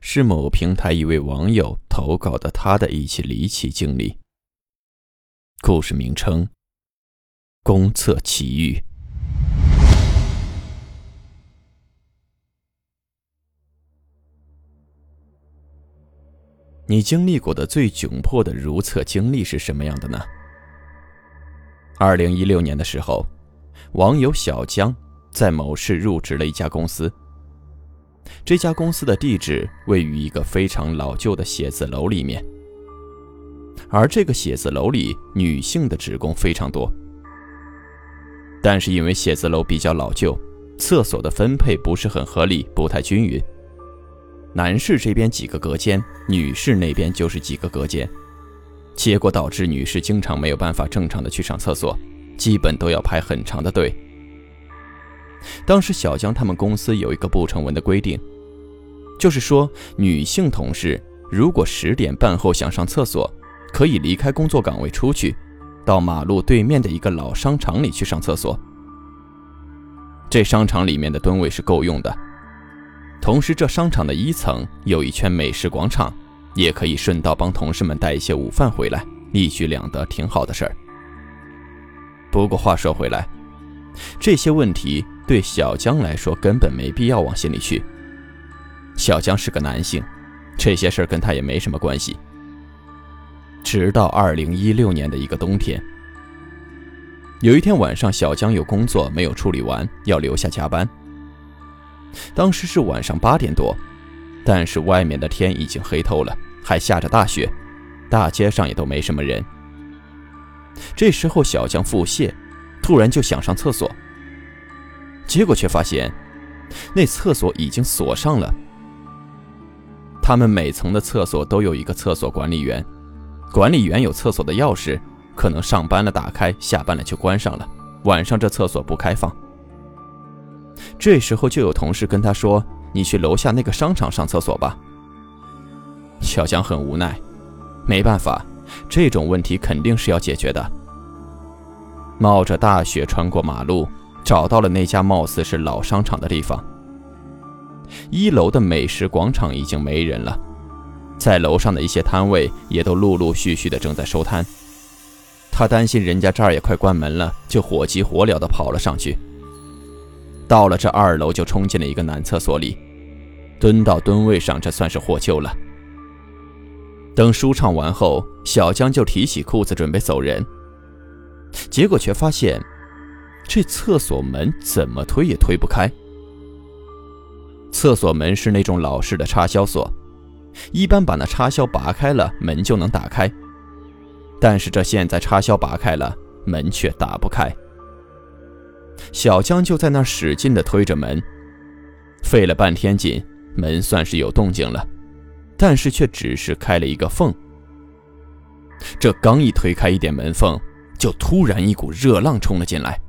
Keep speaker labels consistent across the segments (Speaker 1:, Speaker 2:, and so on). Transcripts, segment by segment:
Speaker 1: 是某平台一位网友投稿的他的一起离奇经历。故事名称：公厕奇遇。你经历过的最窘迫的如厕经历是什么样的呢？二零一六年的时候，网友小江在某市入职了一家公司。这家公司的地址位于一个非常老旧的写字楼里面，而这个写字楼里女性的职工非常多。但是因为写字楼比较老旧，厕所的分配不是很合理，不太均匀。男士这边几个隔间，女士那边就是几个隔间，结果导致女士经常没有办法正常的去上厕所，基本都要排很长的队。当时小江他们公司有一个不成文的规定，就是说女性同事如果十点半后想上厕所，可以离开工作岗位出去，到马路对面的一个老商场里去上厕所。这商场里面的蹲位是够用的，同时这商场的一层有一圈美食广场，也可以顺道帮同事们带一些午饭回来，一举两得，挺好的事儿。不过话说回来，这些问题。对小江来说，根本没必要往心里去。小江是个男性，这些事跟他也没什么关系。直到二零一六年的一个冬天，有一天晚上，小江有工作没有处理完，要留下加班。当时是晚上八点多，但是外面的天已经黑透了，还下着大雪，大街上也都没什么人。这时候，小江腹泻，突然就想上厕所。结果却发现，那厕所已经锁上了。他们每层的厕所都有一个厕所管理员，管理员有厕所的钥匙，可能上班了打开，下班了就关上了。晚上这厕所不开放。这时候就有同事跟他说：“你去楼下那个商场上厕所吧。”小江很无奈，没办法，这种问题肯定是要解决的。冒着大雪穿过马路。找到了那家貌似是老商场的地方。一楼的美食广场已经没人了，在楼上的一些摊位也都陆陆续续的正在收摊。他担心人家这儿也快关门了，就火急火燎的跑了上去。到了这二楼，就冲进了一个男厕所里，蹲到蹲位上，这算是获救了。等舒畅完后，小江就提起裤子准备走人，结果却发现。这厕所门怎么推也推不开。厕所门是那种老式的插销锁，一般把那插销拔开了，门就能打开。但是这现在插销拔开了，门却打不开。小江就在那使劲地推着门，费了半天劲，门算是有动静了，但是却只是开了一个缝。这刚一推开一点门缝，就突然一股热浪冲了进来。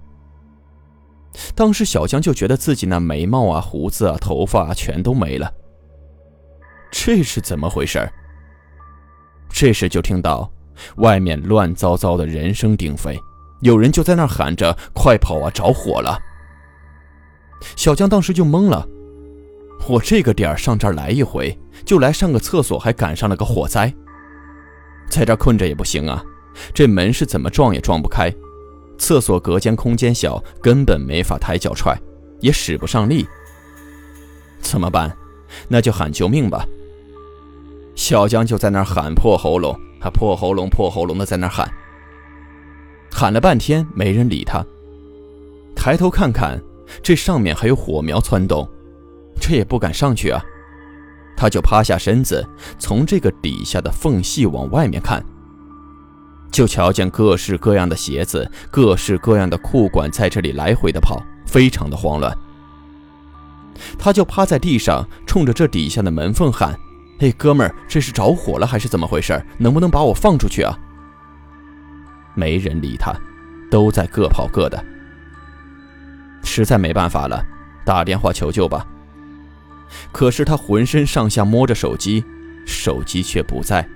Speaker 1: 当时小江就觉得自己那眉毛啊、胡子啊、头发啊全都没了，这是怎么回事？这时就听到外面乱糟糟的人声鼎沸，有人就在那喊着：“快跑啊，着火了！”小江当时就懵了，我这个点儿上这儿来一回，就来上个厕所，还赶上了个火灾，在这困着也不行啊，这门是怎么撞也撞不开。厕所隔间空间小，根本没法抬脚踹，也使不上力。怎么办？那就喊救命吧。小江就在那儿喊破喉咙，他破喉咙破喉咙的在那儿喊，喊了半天没人理他。抬头看看，这上面还有火苗窜动，这也不敢上去啊。他就趴下身子，从这个底下的缝隙往外面看。就瞧见各式各样的鞋子、各式各样的裤管在这里来回的跑，非常的慌乱。他就趴在地上，冲着这底下的门缝喊：“哎，哥们儿，这是着火了还是怎么回事？能不能把我放出去啊？”没人理他，都在各跑各的。实在没办法了，打电话求救吧。可是他浑身上下摸着手机，手机却不在。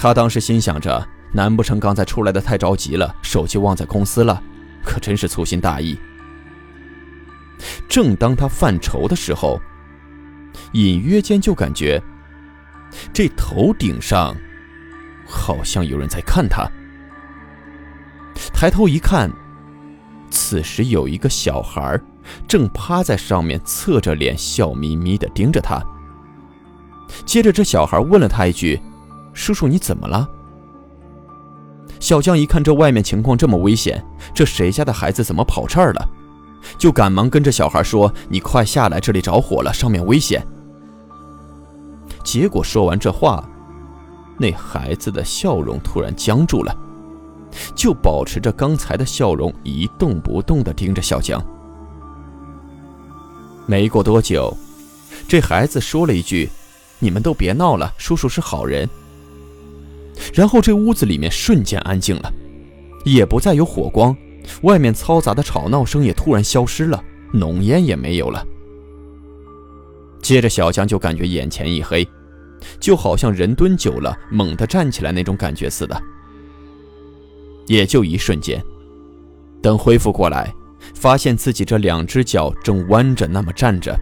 Speaker 1: 他当时心想着，难不成刚才出来的太着急了，手机忘在公司了？可真是粗心大意。正当他犯愁的时候，隐约间就感觉这头顶上好像有人在看他。抬头一看，此时有一个小孩正趴在上面，侧着脸，笑眯眯地盯着他。接着，这小孩问了他一句：“叔叔，你怎么了？”小江一看这外面情况这么危险，这谁家的孩子怎么跑这儿了？就赶忙跟着小孩说：“你快下来，这里着火了，上面危险。”结果说完这话，那孩子的笑容突然僵住了，就保持着刚才的笑容，一动不动地盯着小江。没过多久，这孩子说了一句：“你们都别闹了，叔叔是好人。”然后这屋子里面瞬间安静了，也不再有火光。外面嘈杂的吵闹声也突然消失了，浓烟也没有了。接着，小江就感觉眼前一黑，就好像人蹲久了猛地站起来那种感觉似的。也就一瞬间，等恢复过来，发现自己这两只脚正弯着那么站着。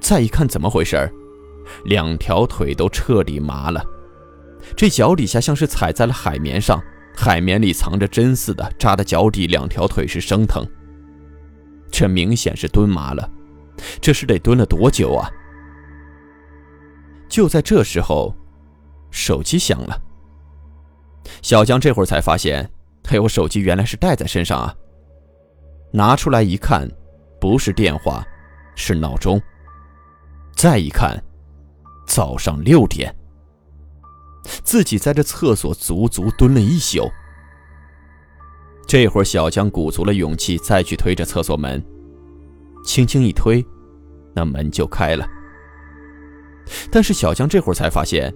Speaker 1: 再一看，怎么回事？两条腿都彻底麻了，这脚底下像是踩在了海绵上。海绵里藏着针似的，扎的脚底两条腿是生疼。这明显是蹲麻了，这是得蹲了多久啊？就在这时候，手机响了。小江这会儿才发现，哎我，手机原来是带在身上啊！拿出来一看，不是电话，是闹钟。再一看，早上六点。自己在这厕所足足蹲了一宿。这会儿，小江鼓足了勇气，再去推着厕所门，轻轻一推，那门就开了。但是小江这会儿才发现，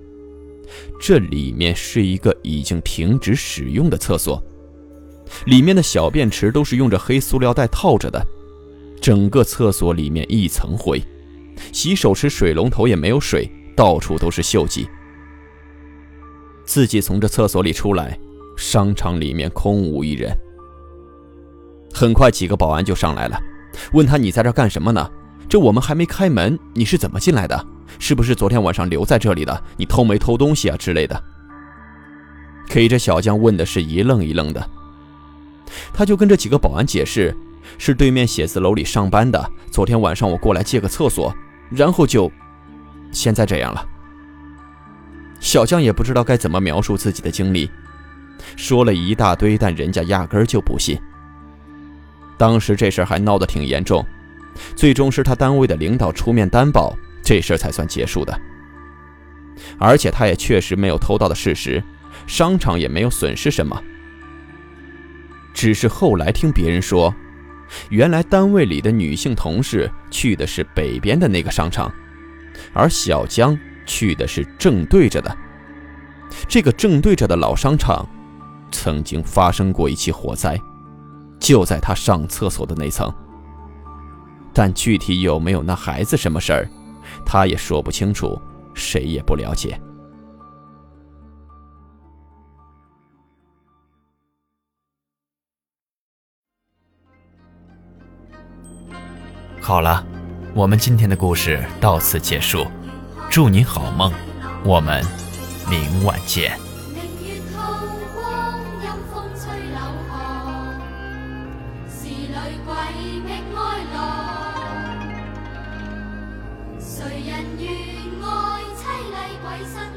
Speaker 1: 这里面是一个已经停止使用的厕所，里面的小便池都是用着黑塑料袋套着的，整个厕所里面一层灰，洗手池水龙头也没有水，到处都是锈迹。自己从这厕所里出来，商场里面空无一人。很快，几个保安就上来了，问他：“你在这干什么呢？这我们还没开门，你是怎么进来的？是不是昨天晚上留在这里的？你偷没偷东西啊之类的？”给这小江问的是一愣一愣的，他就跟这几个保安解释：“是对面写字楼里上班的，昨天晚上我过来借个厕所，然后就现在这样了。”小江也不知道该怎么描述自己的经历，说了一大堆，但人家压根儿就不信。当时这事儿还闹得挺严重，最终是他单位的领导出面担保，这事儿才算结束的。而且他也确实没有偷盗的事实，商场也没有损失什么。只是后来听别人说，原来单位里的女性同事去的是北边的那个商场，而小江。去的是正对着的，这个正对着的老商场，曾经发生过一起火灾，就在他上厕所的那层。但具体有没有那孩子什么事儿，他也说不清楚，谁也不了解。好了，我们今天的故事到此结束。祝您好梦我们明晚见。谁人愿爱鬼